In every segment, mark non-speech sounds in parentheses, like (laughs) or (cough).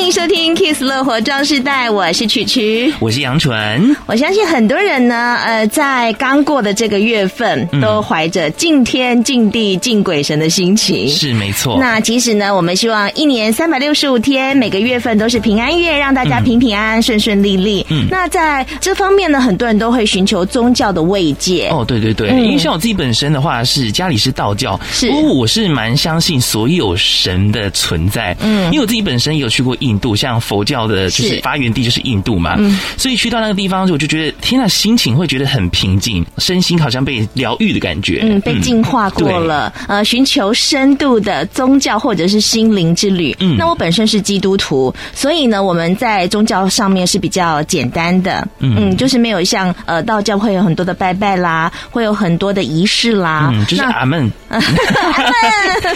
欢迎收听《Kiss 乐活装饰带》，我是曲曲，我是杨纯。我相信很多人呢，呃，在刚过的这个月份，都怀着敬天敬地敬鬼神的心情。是没错。那其实呢，我们希望一年三百六十五天，每个月份都是平安月，让大家平平安安、顺顺利利。嗯。那在这方面呢，很多人都会寻求宗教的慰藉。哦，对对对，嗯、因为像我自己本身的话，是家里是道教，是，不过我是蛮相信所有神的存在。嗯，因为我自己本身有去过。印度像佛教的，就是发源地就是印度嘛，嗯，所以去到那个地方，我就觉得天呐，心情会觉得很平静，身心好像被疗愈的感觉，嗯，被净化过了，呃，寻求深度的宗教或者是心灵之旅。嗯，那我本身是基督徒，所以呢，我们在宗教上面是比较简单的，嗯，就是没有像呃道教会有很多的拜拜啦，会有很多的仪式啦，嗯，就是阿门，(laughs) 阿门，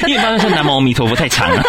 (laughs) 因为刚刚说南无阿弥陀佛太长了。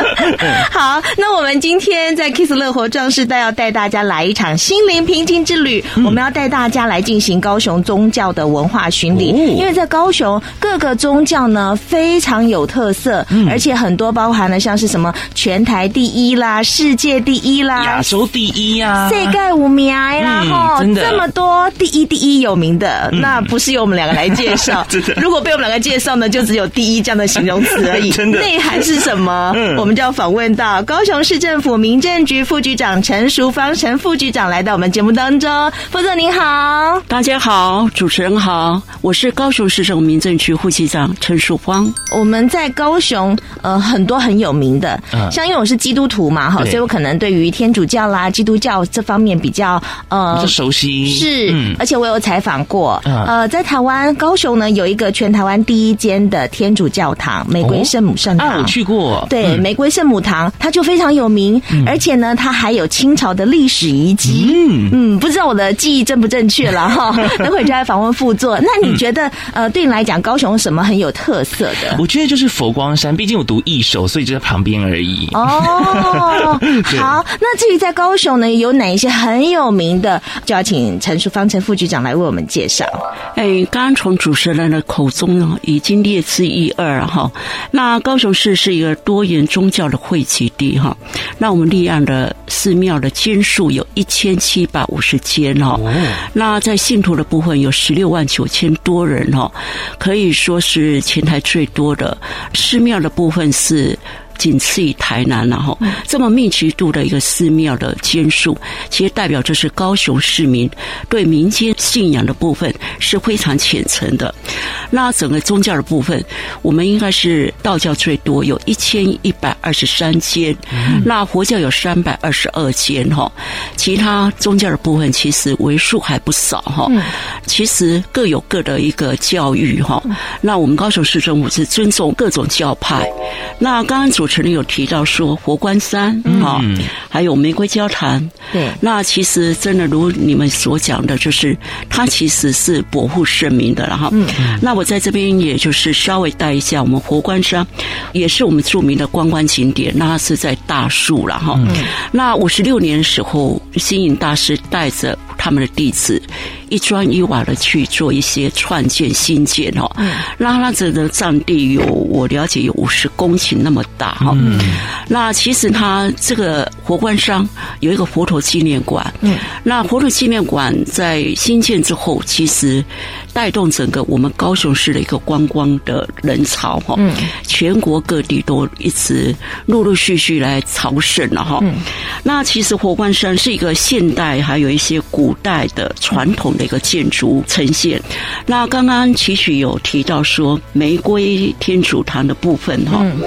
(laughs) 好，那我们。今天在 Kiss 乐活壮士带要带大家来一场心灵平静之旅。嗯、我们要带大家来进行高雄宗教的文化巡礼，哦、因为在高雄各个宗教呢非常有特色，嗯、而且很多包含了像是什么全台第一啦、世界第一啦、亚洲第一呀、世界五名啦，哈、嗯，这么多第一第一有名的，嗯、那不是由我们两个来介绍。(laughs) 真的，如果被我们两个介绍呢，就只有第一这样的形容词而已。(laughs) 真的，内涵是什么？嗯、我们就要访问到高雄市政府民政局副局长陈淑芳，陈副局长来到我们节目当中。副总您好，大家好，主持人好，我是高雄市政府民政局副局长陈淑芳。我们在高雄，呃，很多很有名的，嗯，像因为我是基督徒嘛，哈，所以我可能对于天主教啦、基督教这方面比较呃比较熟悉。是，嗯、而且我有采访过，嗯、呃，在台湾高雄呢，有一个全台湾第一间的天主教堂——玫瑰圣母圣堂，哦、啊，我去过。对，嗯、玫瑰圣母堂，它就非常有名。而且呢，它还有清朝的历史遗迹。嗯嗯，不知道我的记忆正不正确了哈。(laughs) 等会就来访问副座。那你觉得呃，对你来讲，高雄什么很有特色的？我觉得就是佛光山，毕竟我读一手，所以就在旁边而已。哦，(laughs) 好。那至于在高雄呢，有哪一些很有名的，就要请陈淑芳陈副局长来为我们介绍。哎，刚刚从主持人的口中呢，已经列之一二哈。那高雄市是一个多元宗教的汇集地哈。那我们立案的寺庙的间数有一千七百五十间哈，那在信徒的部分有十六万九千多人哈，可以说是前台最多的寺庙的部分是。仅次于台南，然后这么密集度的一个寺庙的间数，其实代表就是高雄市民对民间信仰的部分是非常虔诚的。那整个宗教的部分，我们应该是道教最多，有一千一百二十三间，那佛教有三百二十二间哈，其他宗教的部分其实为数还不少哈。其实各有各的一个教育哈。那我们高雄市政府是尊重各种教派。那刚刚主持人有提到说佛光山啊，嗯、还有玫瑰教堂。对，那其实真的如你们所讲的，就是它其实是保护圣明的。了哈，嗯，那我在这边也就是稍微带一下，我们佛光山也是我们著名的观光景点。那是在大树了哈。嗯、那五十六年的时候，星云大师带着他们的弟子。一砖一瓦的去做一些创建新建哦，嗯，那它这个占地有我了解有五十公顷那么大哈，嗯，那其实它这个佛光山有一个佛陀纪念馆，嗯，那佛陀纪念馆在新建之后，其实带动整个我们高雄市的一个观光的人潮哈，嗯，全国各地都一直陆陆续续来朝圣了哈，嗯，那其实佛光山是一个现代还有一些古代的传统的。一个建筑呈现。那刚刚其实有提到说玫瑰天主堂的部分哈，嗯、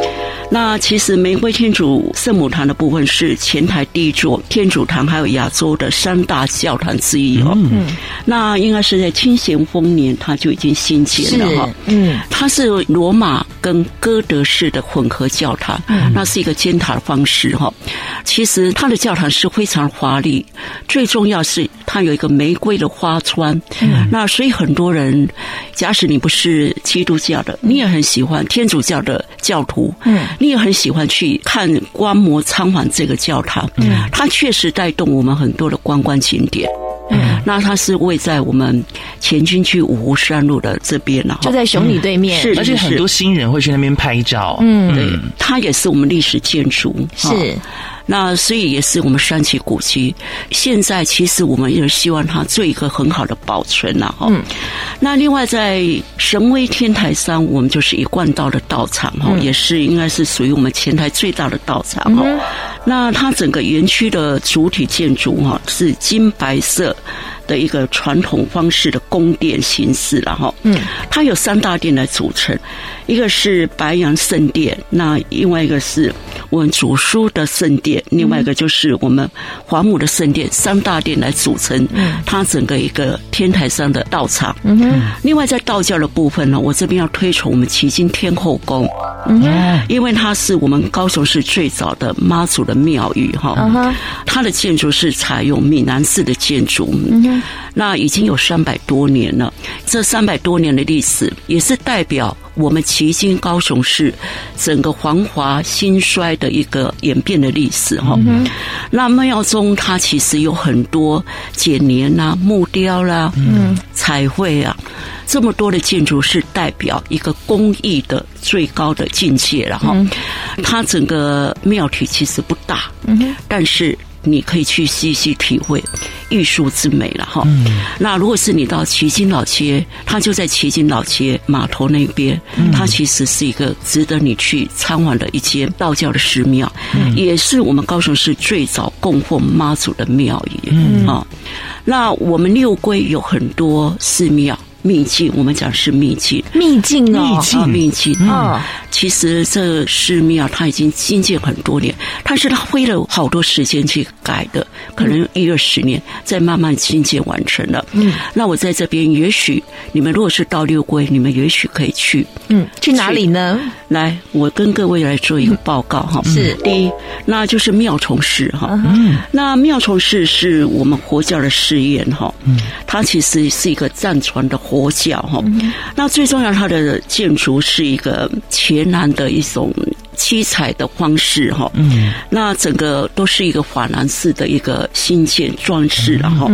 那其实玫瑰天主圣母堂的部分是前台第一座天主堂，还有亚洲的三大教堂之一哦。嗯，那应该是在清咸丰年，它就已经兴建了哈。嗯，它是罗马跟哥德式的混合教堂，嗯，那是一个尖塔的方式哈。其实它的教堂是非常华丽，最重要是它有一个玫瑰的花。窗，嗯、那所以很多人，假使你不是基督教的，你也很喜欢天主教的教徒，嗯，你也很喜欢去看观摩仓皇这个教堂。嗯，它确实带动我们很多的观光景点。嗯，那它是位在我们前军区五湖山路的这边了，就在雄里对面。是，而且很多新人会去那边拍照。嗯，对，它也是我们历史建筑。是。那所以也是我们山崎古迹，现在其实我们也希望它做一个很好的保存了哈。嗯。那另外在神威天台山，我们就是一贯道的道场哈，嗯、也是应该是属于我们前台最大的道场哈。嗯、那它整个园区的主体建筑哈是金白色。的一个传统方式的宫殿形式，然后，嗯，它有三大殿来组成，一个是白羊圣殿，那另外一个是我们主书的圣殿，另外一个就是我们皇母的圣殿，三大殿来组成，它整个一个天台上的道场。嗯哼，另外在道教的部分呢，我这边要推崇我们旗津天后宫，嗯哼，因为它是我们高雄市最早的妈祖的庙宇，哈，嗯哼，它的建筑是采用闽南式的建筑，嗯哼。那已经有三百多年了，这三百多年的历史也是代表我们旗津高雄市整个繁华兴衰的一个演变的历史哈。嗯、那庙中它其实有很多剪黏啊、木雕啦、啊、嗯、彩绘啊，这么多的建筑是代表一个工艺的最高的境界了哈。嗯、它整个庙体其实不大，嗯、但是。你可以去细细体会艺术之美了哈。嗯、那如果是你到旗津老街，它就在旗津老街码头那边，嗯、它其实是一个值得你去参观的一间道教的寺庙，嗯、也是我们高雄市最早供奉妈祖的庙宇。嗯啊，那我们六龟有很多寺庙。秘境，我们讲是秘境，秘境哦，秘境，秘境啊。其实这寺庙它已经兴建很多年，但是它花了好多时间去改的，可能一二十年再慢慢兴建完成了。嗯，那我在这边，也许你们如果是到六龟，你们也许可以去。嗯，去哪里呢？来，我跟各位来做一个报告哈。是，第一，那就是妙崇寺哈。嗯，那妙崇寺是我们佛教的寺院哈。嗯，它其实是一个藏传的。佛教哈，那最重要，它的建筑是一个前南的一种七彩的方式哈，嗯，那整个都是一个法兰式的一个新建装饰，然后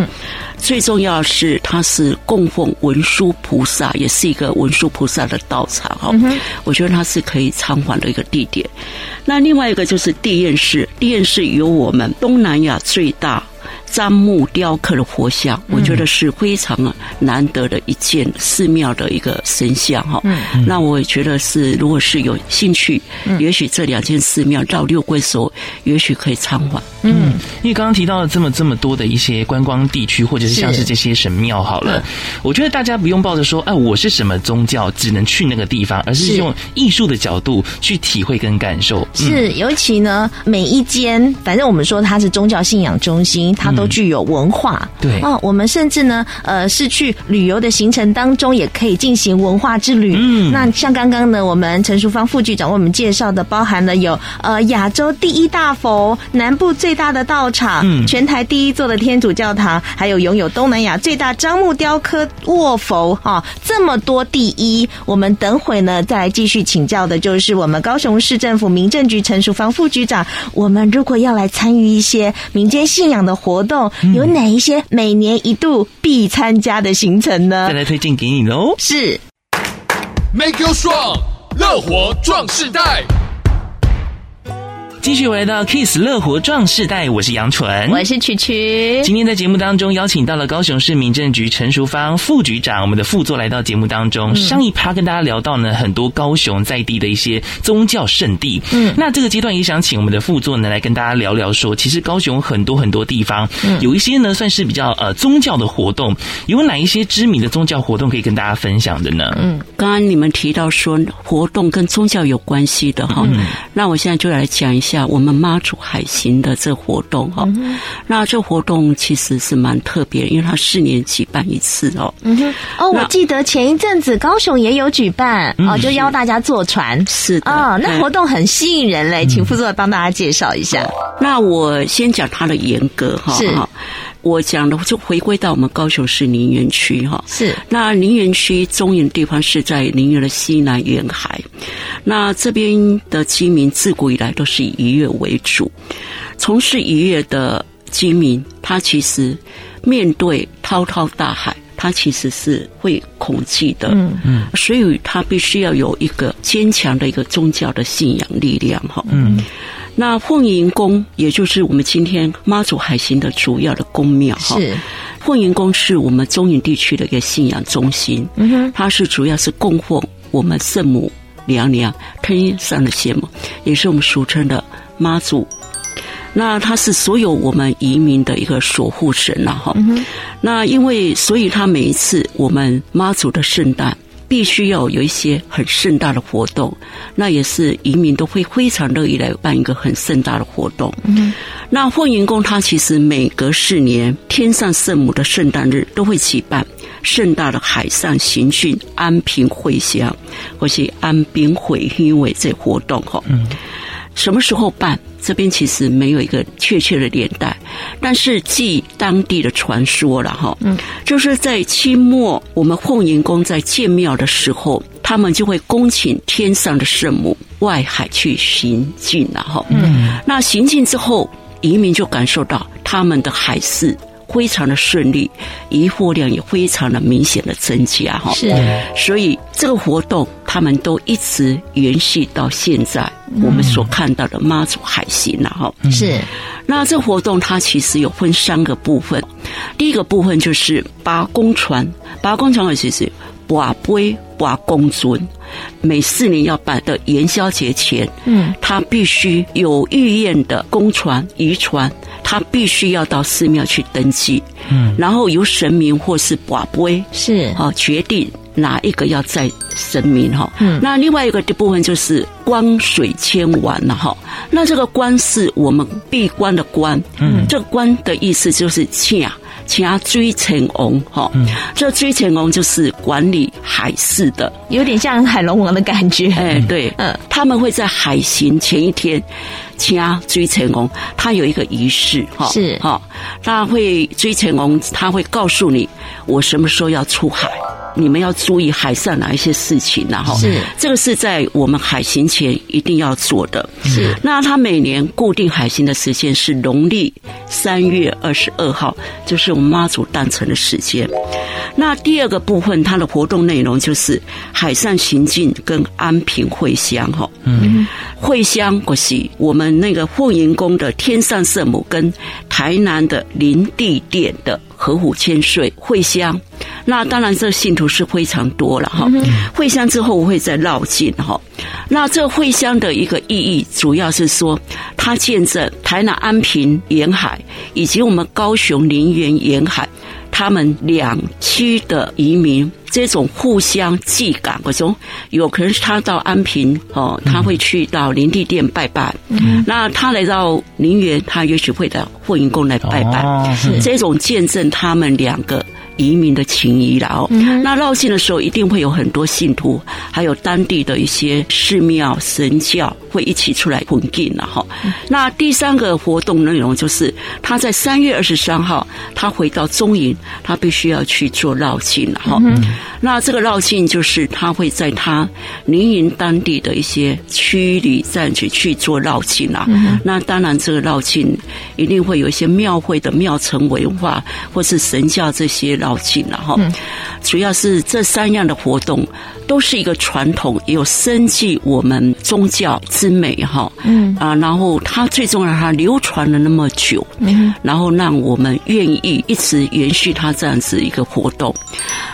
最重要是它是供奉文殊菩萨，也是一个文殊菩萨的道场哈，我觉得它是可以参访的一个地点。那另外一个就是地验寺，地验寺由我们东南亚最大。樟木雕刻的佛像，我觉得是非常难得的一件寺庙的一个神像哈。嗯，那我也觉得是，如果是有兴趣，嗯、也许这两间寺庙到六龟时候，也许可以参观。嗯，因为刚刚提到了这么这么多的一些观光地区，或者是像是这些神庙，好了，我觉得大家不用抱着说，哎，我是什么宗教，只能去那个地方，而是用艺术的角度去体会跟感受。是，尤其呢，每一间，反正我们说它是宗教信仰中心，它都具有文化。对哦，我们甚至呢，呃，是去旅游的行程当中，也可以进行文化之旅。嗯，那像刚刚呢，我们陈淑芳副局长为我们介绍的，包含了有呃亚洲第一大佛，南部最。大的道场，嗯，全台第一座的天主教堂，还有拥有东南亚最大樟木雕刻卧佛，哈，这么多第一，我们等会呢再来继续请教的，就是我们高雄市政府民政局陈淑芳副局长。我们如果要来参与一些民间信仰的活动，有哪一些每年一度必参加的行程呢？再来推荐给你喽，是 Make you strong，乐活壮世代。继续回到 Kiss 乐活壮世代，我是杨纯，我是曲曲。今天在节目当中邀请到了高雄市民政局陈淑芳副局长，我们的副座来到节目当中。嗯、上一趴跟大家聊到呢，很多高雄在地的一些宗教圣地。嗯，那这个阶段也想请我们的副座呢来跟大家聊聊说，说其实高雄很多很多地方，嗯，有一些呢算是比较呃宗教的活动，有哪一些知名的宗教活动可以跟大家分享的呢？嗯，刚刚你们提到说活动跟宗教有关系的哈，嗯，那我现在就来讲一下。下我们妈祖海行的这活动哈，嗯、那这活动其实是蛮特别，因为它四年举办一次哦。嗯哼，哦，我记得前一阵子高雄也有举办，嗯、哦，就邀大家坐船。是的，哦，那活动很吸引人嘞，嗯、请副座来帮大家介绍一下。那我先讲它的严格哈。是。我讲的就回归到我们高雄市林园区哈，是。那林园区中营地方是在林园的西南沿海，那这边的居民自古以来都是以渔业为主，从事渔业的居民，他其实面对滔滔大海，他其实是会恐惧的，嗯。嗯，所以他必须要有一个坚强的一个宗教的信仰力量哈，嗯。那凤迎宫，也就是我们今天妈祖海行的主要的宫庙哈。是，凤迎宫是我们中原地区的一个信仰中心。嗯哼，它是主要是供奉我们圣母娘娘天上的仙母，也是我们俗称的妈祖。那它是所有我们移民的一个守护神啊哈。那因为所以它每一次我们妈祖的圣诞。必须要有一些很盛大的活动，那也是移民都会非常乐意来办一个很盛大的活动。嗯，那凤迎宫它其实每隔四年，天上圣母的圣诞日都会举办盛大的海上行训安平会香，或是安平会因为这活动哈。嗯。什么时候办？这边其实没有一个确切的年代，但是据当地的传说了哈，嗯，就是在清末，我们凤迎宫在建庙的时候，他们就会恭请天上的圣母外海去行进了哈，嗯，那行进之后，移民就感受到他们的海事。非常的顺利，疑惑量也非常的明显的增加哈。是，所以这个活动他们都一直延续到现在，我们所看到的妈祖海行了哈。是，那这个活动它其实有分三个部分，第一个部分就是八公船，八公船的其实拔杯拔公尊，每四年要办的元宵节前，嗯，他必须有御宴的公船渔船。他必须要到寺庙去登记，嗯，然后由神明或是跋杯是。啊决定哪一个要在神明哈，嗯，那另外一个的部分就是观水千丸了哈，那这个观是我们闭关的关，嗯，这个关的意思就是请请追成王哈，嗯，这追成王就是管理海事的，有点像海龙王的感觉，哎，对，嗯，他们会在海行前一天。请追成功，他有一个仪式哈，是。哈，他会追成功，他会告诉你我什么时候要出海，你们要注意海上哪一些事情，然后是这个是在我们海行前一定要做的。是，那它每年固定海行的时间是农历三月二十二号，就是我们妈祖诞辰的时间。那第二个部分，它的活动内容就是海上行进跟安平会香哈，嗯，会香可是我们。那个凤迎宫的天上圣母跟台南的林地殿的合府千岁会香，那当然这信徒是非常多了哈。会香之后会再绕境哈，那这会香的一个意义主要是说，它见证台南安平沿海以及我们高雄林园沿海。他们两区的移民这种互相寄感，我说有可能是他到安平哦，他会去到林地殿拜拜。嗯，那他来到林园，他也许会到霍云宫来拜拜。哦，这种见证他们两个。移民的情谊了哦，那绕境的时候一定会有很多信徒，还有当地的一些寺庙神教会一起出来捧经了哈。那第三个活动内容就是他在三月二十三号，他回到中营，他必须要去做绕境了哈。那这个绕境就是他会在他林营当地的一些区里站去去做绕境啊。那当然这个绕境一定会有一些庙会的庙城文化或是神教这些绕。靠近了哈，主要是这三样的活动都是一个传统，有生计我们宗教之美哈。嗯啊，然后它最重要，它流传了那么久，嗯，然后让我们愿意一直延续它这样子一个活动。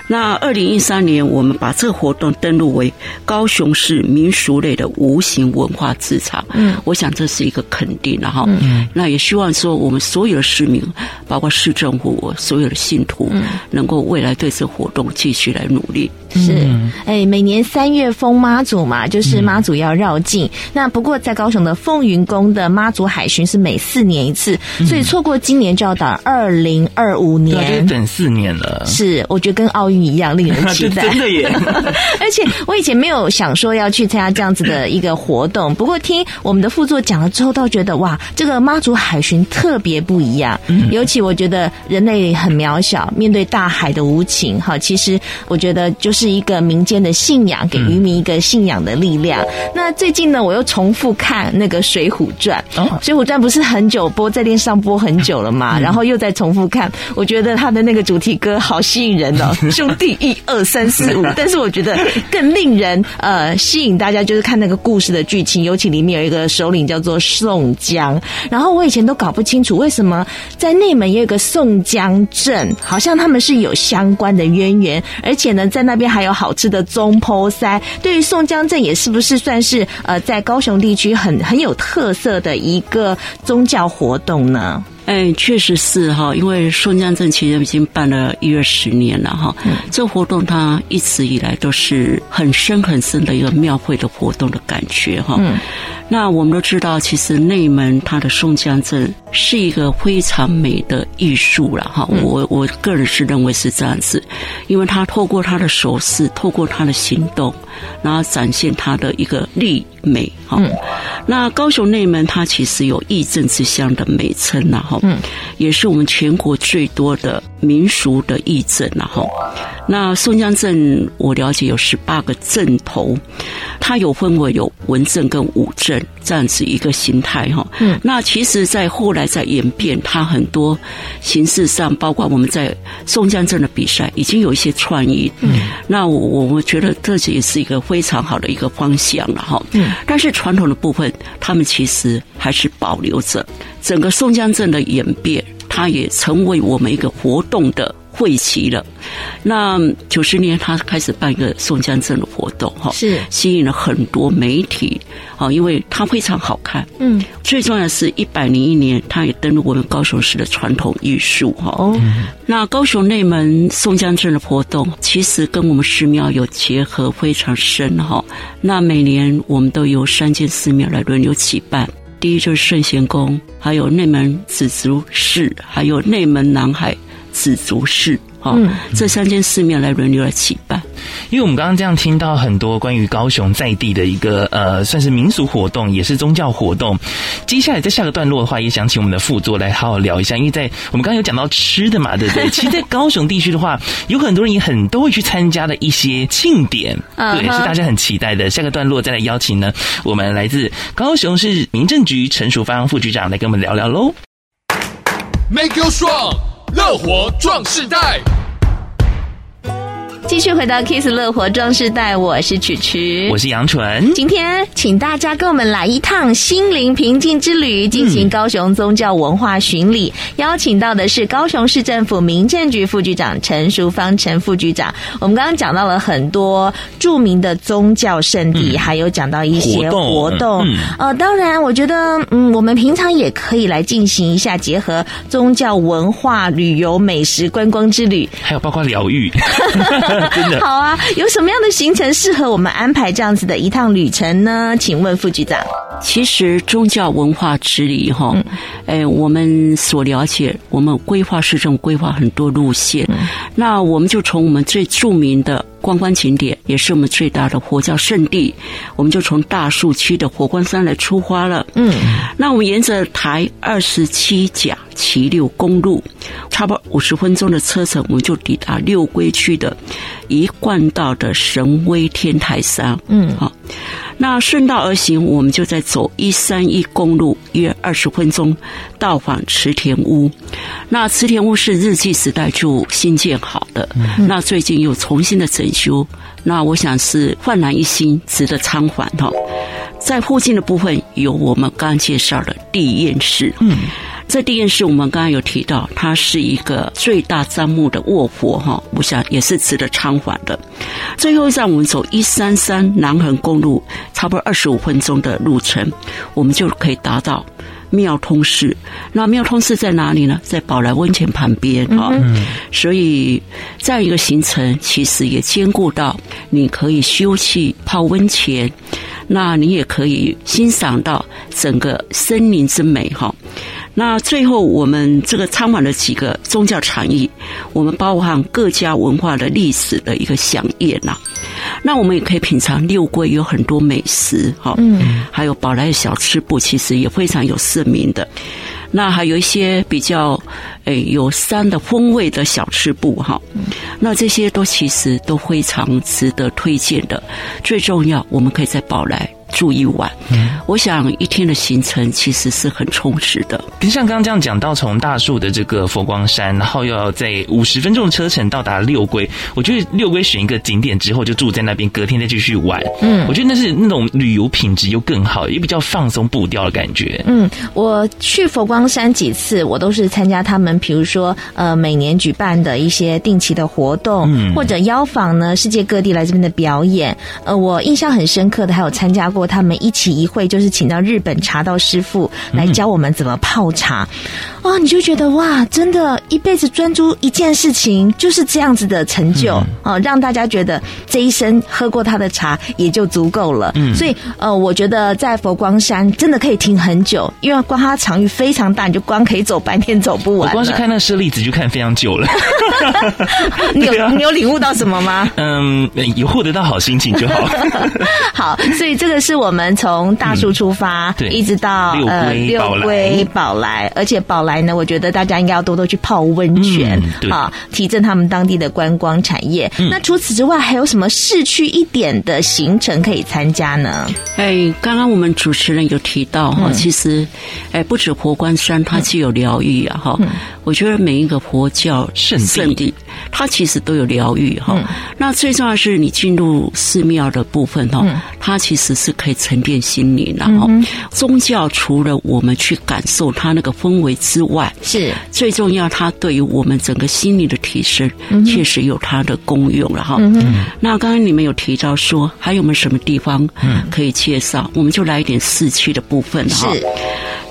那二零一三年，我们把这个活动登录为高雄市民俗类的无形文化资产。嗯，我想这是一个肯定了哈。嗯，那也希望说我们所有的市民，包括市政府，所有的信徒，能够未来对这活动继续来努力。是，哎，每年三月封妈祖嘛，就是妈祖要绕境。嗯、那不过在高雄的凤云宫的妈祖海巡是每四年一次，嗯、所以错过今年就要等二零二五年，对，就等四年了。是，我觉得跟奥运一样，令人期待。(laughs) 真的耶！(laughs) 而且我以前没有想说要去参加这样子的一个活动，不过听我们的副座讲了之后，倒觉得哇，这个妈祖海巡特别不一样。嗯、尤其我觉得人类很渺小，面对大海的无情，哈，其实我觉得就是。一个民间的信仰，给渔民一个信仰的力量。嗯、那最近呢，我又重复看那个《水浒传》哦，《水浒传》不是很久播，在电视上播很久了嘛？嗯、然后又再重复看，我觉得他的那个主题歌好吸引人哦，(laughs) 兄弟一二三四五。(laughs) 但是我觉得更令人呃吸引大家，就是看那个故事的剧情，尤其里面有一个首领叫做宋江。然后我以前都搞不清楚为什么在内蒙也有个宋江镇，好像他们是有相关的渊源，而且呢，在那边。还有好吃的中坡塞，对于宋江镇也是不是算是呃在高雄地区很很有特色的一个宗教活动呢？哎，确实是哈，因为宋江镇其实已经办了一二十年了哈。嗯、这活动它一直以来都是很深很深的一个庙会的活动的感觉哈。嗯那我们都知道，其实内门它的宋江镇是一个非常美的艺术了哈。我我个人是认为是这样子，因为他透过他的手势，透过他的行动，然后展现他的一个力美哈。那高雄内门它其实有义正之乡的美称呐哈，也是我们全国最多的民俗的义镇呐哈。那宋江镇我了解有十八个镇头，它有分为有文镇跟武镇。这样子一个形态哈，嗯，那其实，在后来在演变，它很多形式上，包括我们在宋江镇的比赛，已经有一些创意，嗯，那我我我觉得这也是一个非常好的一个方向了哈，嗯，但是传统的部分，他们其实还是保留着整个宋江镇的演变，它也成为我们一个活动的。会期了，那九十年他开始办一个宋江镇的活动哈，是吸引了很多媒体啊，因为它非常好看，嗯，最重要的是一百零一年，它也登录我们高雄市的传统艺术哈。哦，那高雄内门宋江镇的活动，其实跟我们寺庙有结合非常深哈。那每年我们都由三间寺庙来轮流举办，第一就是圣贤宫，还有内门紫竹寺，还有内门南海。紫竹寺，哈、嗯，这三间寺庙来轮流来举办。因为我们刚刚这样听到很多关于高雄在地的一个呃，算是民俗活动，也是宗教活动。接下来在下个段落的话，也想请我们的副座来好好聊一下。因为在我们刚刚有讲到吃的嘛，对不对？(laughs) 其实，在高雄地区的话，有很多人也很都会去参加的一些庆典，对，是大家很期待的。下个段落再来邀请呢，我们来自高雄市民政局陈淑芳副局长来跟我们聊聊喽。Make you strong。乐活壮世代。继续回到 Kiss 乐活壮世代，我是曲曲，我是杨纯。今天请大家跟我们来一趟心灵平静之旅，进行高雄宗教文化巡礼。嗯、邀请到的是高雄市政府民政局副局长陈淑芳陈副局长。我们刚刚讲到了很多著名的宗教圣地，嗯、还有讲到一些活动。嗯、呃，当然，我觉得，嗯，我们平常也可以来进行一下结合宗教文化、旅游、美食、观光之旅，还有包括疗愈。(laughs) (laughs) (laughs) 真的好啊！有什么样的行程适合我们安排这样子的一趟旅程呢？请问副局长。其实宗教文化之旅哈，嗯、哎，我们所了解，我们规划市政规划很多路线，嗯、那我们就从我们最著名的观光景点，也是我们最大的佛教圣地，我们就从大树区的火光山来出发了。嗯，那我们沿着台二十七甲骑六公路，差不多五十分钟的车程，我们就抵达六龟区的一贯道的神威天台山。嗯，好。那顺道而行，我们就在走一三一公路，约二十分钟到访池田屋。那池田屋是日据时代就新建好的，嗯、那最近又重新的整修，那我想是焕然一新，值得参访哈。在附近的部分有我们刚刚介绍的地堰寺。嗯。这地堰寺我们刚刚有提到，它是一个最大樟木的卧佛哈，我想也是值得参访的。最后一站，我们走一三三南横公路，差不多二十五分钟的路程，我们就可以达到妙通寺。那妙通寺在哪里呢？在宝来温泉旁边啊。嗯、所以这样一个行程，其实也兼顾到你可以休憩泡温泉，那你也可以欣赏到整个森林之美哈。那最后，我们这个参访了几个宗教场域，我们包含各家文化的历史的一个响宴呐。那我们也可以品尝六龟有很多美食哈，嗯，还有宝来的小吃部其实也非常有盛名的。那还有一些比较诶有山的风味的小吃部哈，那这些都其实都非常值得推荐的。最重要，我们可以在宝来。住一晚，嗯，我想一天的行程其实是很充实的。其实像刚刚这样讲到，从大树的这个佛光山，然后又要在五十分钟的车程到达六龟，我觉得六龟选一个景点之后就住在那边，隔天再继续玩。嗯，我觉得那是那种旅游品质又更好，也比较放松步调的感觉。嗯，我去佛光山几次，我都是参加他们，比如说呃每年举办的一些定期的活动，嗯，或者邀访呢世界各地来这边的表演。呃，我印象很深刻的还有参加过。他们一起一会，就是请到日本茶道师傅来教我们怎么泡茶。嗯、哦，你就觉得哇，真的，一辈子专注一件事情，就是这样子的成就、嗯、哦，让大家觉得这一生喝过他的茶也就足够了。嗯，所以呃，我觉得在佛光山真的可以停很久，因为光它场域非常大，你就光可以走半天走不完。我光是看那个舍利子就看非常久了。(laughs) 你有、啊、(laughs) 你有领悟到什么吗？嗯，有获得到好心情就好。(laughs) 好，所以这个是。我们从大树出发，嗯、一直到呃六龟宝来，而且宝来呢，我觉得大家应该要多多去泡温泉啊、嗯，提振他们当地的观光产业、嗯。那除此之外，还有什么市区一点的行程可以参加呢？哎，刚刚我们主持人有提到哈、嗯，其实哎，不止佛光山它具有疗愈啊哈、嗯，我觉得每一个佛教圣圣地，它其实都有疗愈哈。那最重要的是你进入寺庙的部分哈、嗯，它其实是。可以沉淀心灵，然后宗教除了我们去感受它那个氛围之外，是最重要。它对于我们整个心理的提升，确实有它的功用了哈。那刚刚你们有提到说，还有没有什么地方可以介绍？我们就来一点市区的部分哈。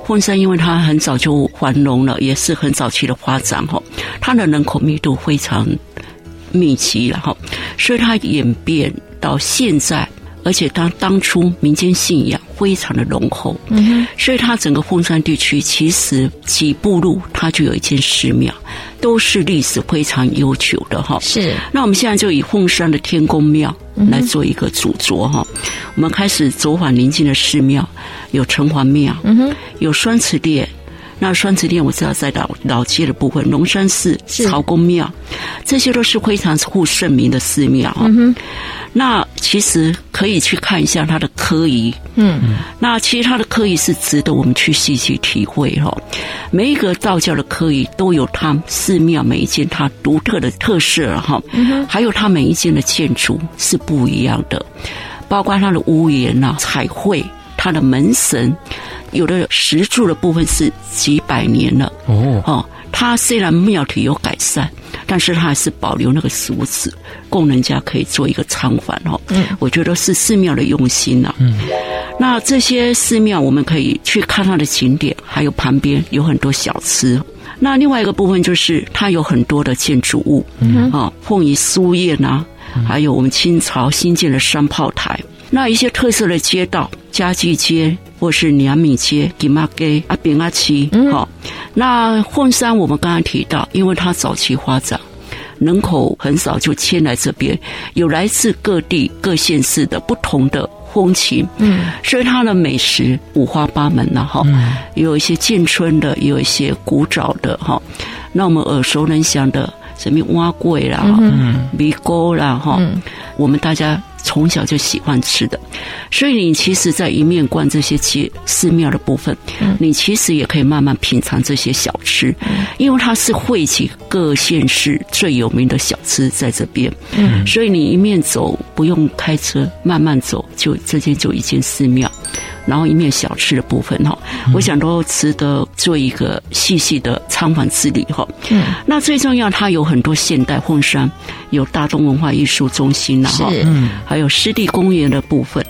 凤山因为它很早就繁荣了，也是很早期的发展哈，它的人口密度非常密集了哈，所以它演变到现在。而且它当初民间信仰非常的浓厚，嗯，所以它整个凤山地区其实几步路它就有一间寺庙，都是历史非常悠久的哈。是，那我们现在就以凤山的天宫庙来做一个主轴哈。我们开始走访邻近的寺庙，有城隍庙，嗯哼，有双慈殿。那双子殿我知道在老老街的部分，龙山寺、曹公庙，这些都是非常负盛名的寺庙。那其实可以去看一下它的科仪，嗯，那其实它的科仪是值得我们去细细体会哈。每一个道教的科仪都有它寺庙每一间它独特的特色哈，还有它每一间的建筑是不一样的，包括它的屋檐呐、彩绘、它的门神，有的石柱的部分是几百年了哦，哦，它虽然庙体有改善。但是它还是保留那个石屋子，供人家可以做一个参访哦。嗯，我觉得是寺庙的用心呐。嗯，那这些寺庙我们可以去看它的景点，还有旁边有很多小吃。那另外一个部分就是它有很多的建筑物，嗯啊，凤仪书院呐，还有我们清朝新建的山炮台。那一些特色的街道，家具街或是良米街、金马街、阿扁阿七，好。那凤山我们刚刚提到，因为它早期发展，人口很少就迁来这边，有来自各地各县市的不同的风情，嗯，所以它的美食五花八门呐，哈，有一些建村的，有一些古早的，哈，那我们耳熟能详的什么蛙粿啦，嗯，米糕啦，哈，我们大家。从小就喜欢吃的，所以你其实，在一面观这些街寺庙的部分，你其实也可以慢慢品尝这些小吃，因为它是汇集各县市最有名的小吃在这边。嗯，所以你一面走不用开车，慢慢走，就这间就一间寺庙。然后一面小吃的部分哈，我想都值得做一个细细的参访之旅哈。嗯，那最重要，它有很多现代凤山，有大东文化艺术中心呐哈，嗯，还有湿地公园的部分，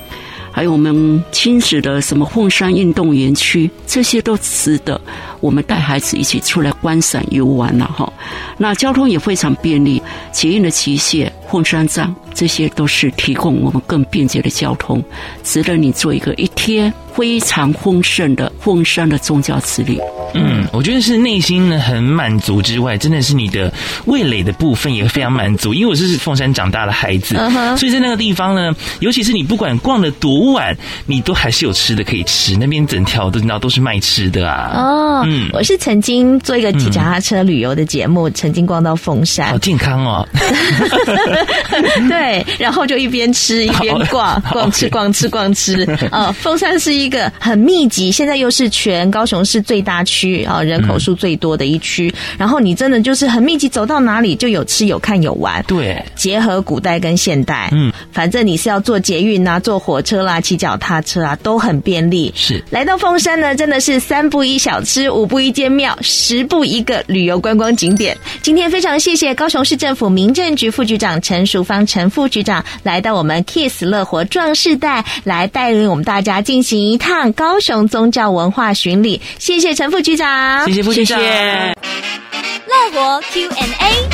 还有我们亲子的什么凤山运动园区，这些都值得我们带孩子一起出来观赏游玩了哈。那交通也非常便利，捷运的骑线、凤山站，这些都是提供我们更便捷的交通，值得你做一个一天非常丰盛的凤山的宗教之旅。嗯，我觉得是内心呢很满足之外，真的是你的味蕾的部分也非常满足。因为我是凤山长大的孩子，uh huh. 所以在那个地方呢，尤其是你不管逛了多晚，你都还是有吃的可以吃。那边整条都你知道都是卖吃的啊。哦，嗯，我是曾经做一个骑脚踏车旅游的节目，嗯、曾经逛到凤山，好健康哦。(laughs) (laughs) 对，然后就一边吃一边 (laughs) 逛，逛吃逛吃逛吃。(laughs) 呃，凤山是一个很密集，现在又是全高雄市最大区。区啊，人口数最多的一区，嗯、然后你真的就是很密集，走到哪里就有吃有看有玩，对，结合古代跟现代，嗯，反正你是要坐捷运啊，坐火车啦、啊，骑脚踏车啊，都很便利。是来到凤山呢，真的是三步一小吃，五步一间庙，十步一个旅游观光景点。今天非常谢谢高雄市政府民政局副局长陈淑芳陈副局长来到我们 Kiss 乐活壮士代，来带领我们大家进行一趟高雄宗教文化巡礼。谢谢陈副局长。谢谢副局长。乐活 Q&A，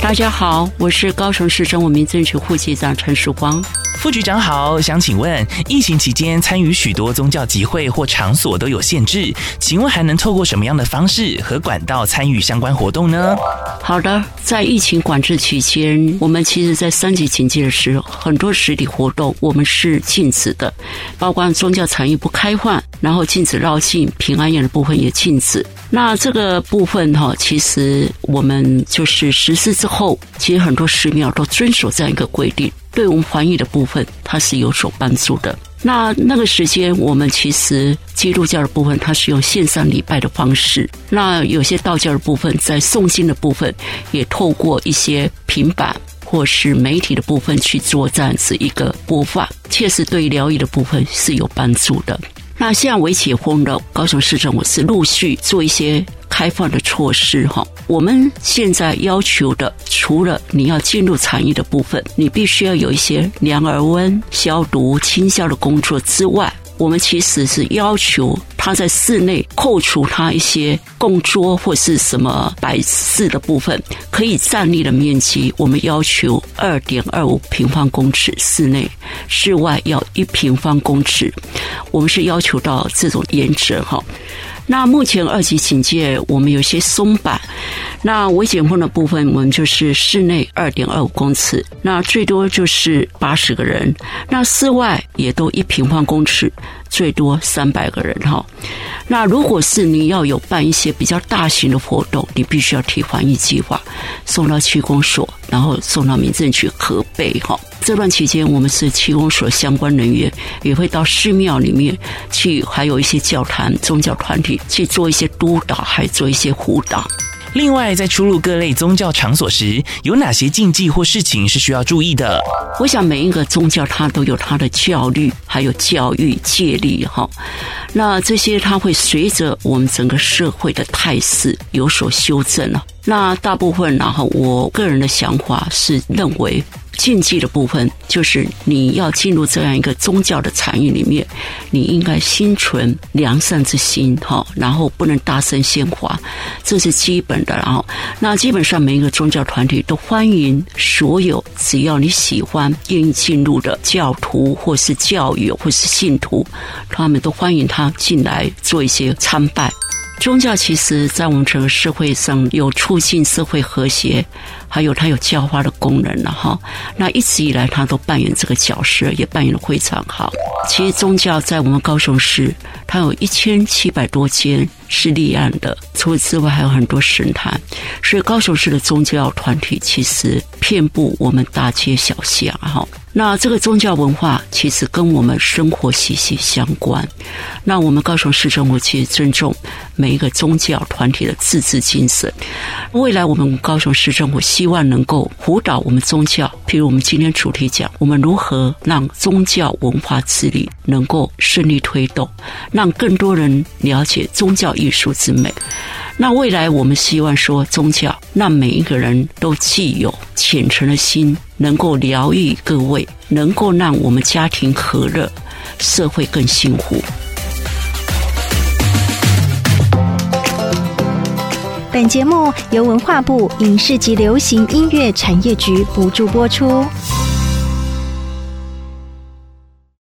大家好，我是高雄市政务民政局副局长陈淑芳。副局长好，想请问，疫情期间参与许多宗教集会或场所都有限制，请问还能透过什么样的方式和管道参与相关活动呢？好的，在疫情管制期间，我们其实在三级警戒的时候，很多实体活动我们是禁止的，包括宗教产业不开放，然后禁止绕境、平安夜的部分也禁止。那这个部分哈，其实我们就是实施之后，其实很多寺庙都遵守这样一个规定。对我们翻译的部分，它是有所帮助的。那那个时间，我们其实基督教的部分，它是用线上礼拜的方式；那有些道教的部分，在诵经的部分，也透过一些平板或是媒体的部分去做这样子一个播放，确实对疗愈的部分是有帮助的。那现在微解封的高雄市政府是陆续做一些。开放的措施哈，我们现在要求的，除了你要进入产业的部分，你必须要有一些量儿温、消毒、清消的工作之外，我们其实是要求他在室内扣除他一些供桌或是什么摆饰的部分，可以站立的面积，我们要求二点二五平方公尺室内，室外要一平方公尺，我们是要求到这种原则哈。那目前二级警戒，我们有些松绑。那微解封的部分，我们就是室内二点二五公尺，那最多就是八十个人。那室外也都一平方公尺，最多三百个人哈。那如果是你要有办一些比较大型的活动，你必须要提防疫计划，送到区公所，然后送到民政局核备哈。这段期间，我们是区公所相关人员也会到寺庙里面去，还有一些教坛、宗教团体去做一些督导，还做一些辅导。另外，在出入各类宗教场所时，有哪些禁忌或事情是需要注意的？我想每一个宗教它都有它的教律，还有教育戒律哈。那这些它会随着我们整个社会的态势有所修正了。那大部分，然后我个人的想法是认为。禁忌的部分就是你要进入这样一个宗教的产业里面，你应该心存良善之心，哈，然后不能大声喧哗，这是基本的。然后，那基本上每一个宗教团体都欢迎所有只要你喜欢、愿意进入的教徒或是教友或是信徒，他们都欢迎他进来做一些参拜。宗教其实在我们整个社会上有促进社会和谐。还有它有教化的功能了哈，那一直以来它都扮演这个角色，也扮演的非常好。其实宗教在我们高雄市，它有一千七百多间是立案的，除此之外还有很多神坛，所以高雄市的宗教团体其实遍布我们大街小巷哈。那这个宗教文化其实跟我们生活息息相关。那我们高雄市政府其实尊重每一个宗教团体的自治精神。未来我们高雄市政府希望能够辅导我们宗教，譬如我们今天主题讲，我们如何让宗教文化治理能够顺利推动，让更多人了解宗教艺术之美。那未来我们希望说，宗教让每一个人都既有虔诚的心，能够疗愈各位，能够让我们家庭和乐，社会更幸福。本节目由文化部影视及流行音乐产业局补助播出。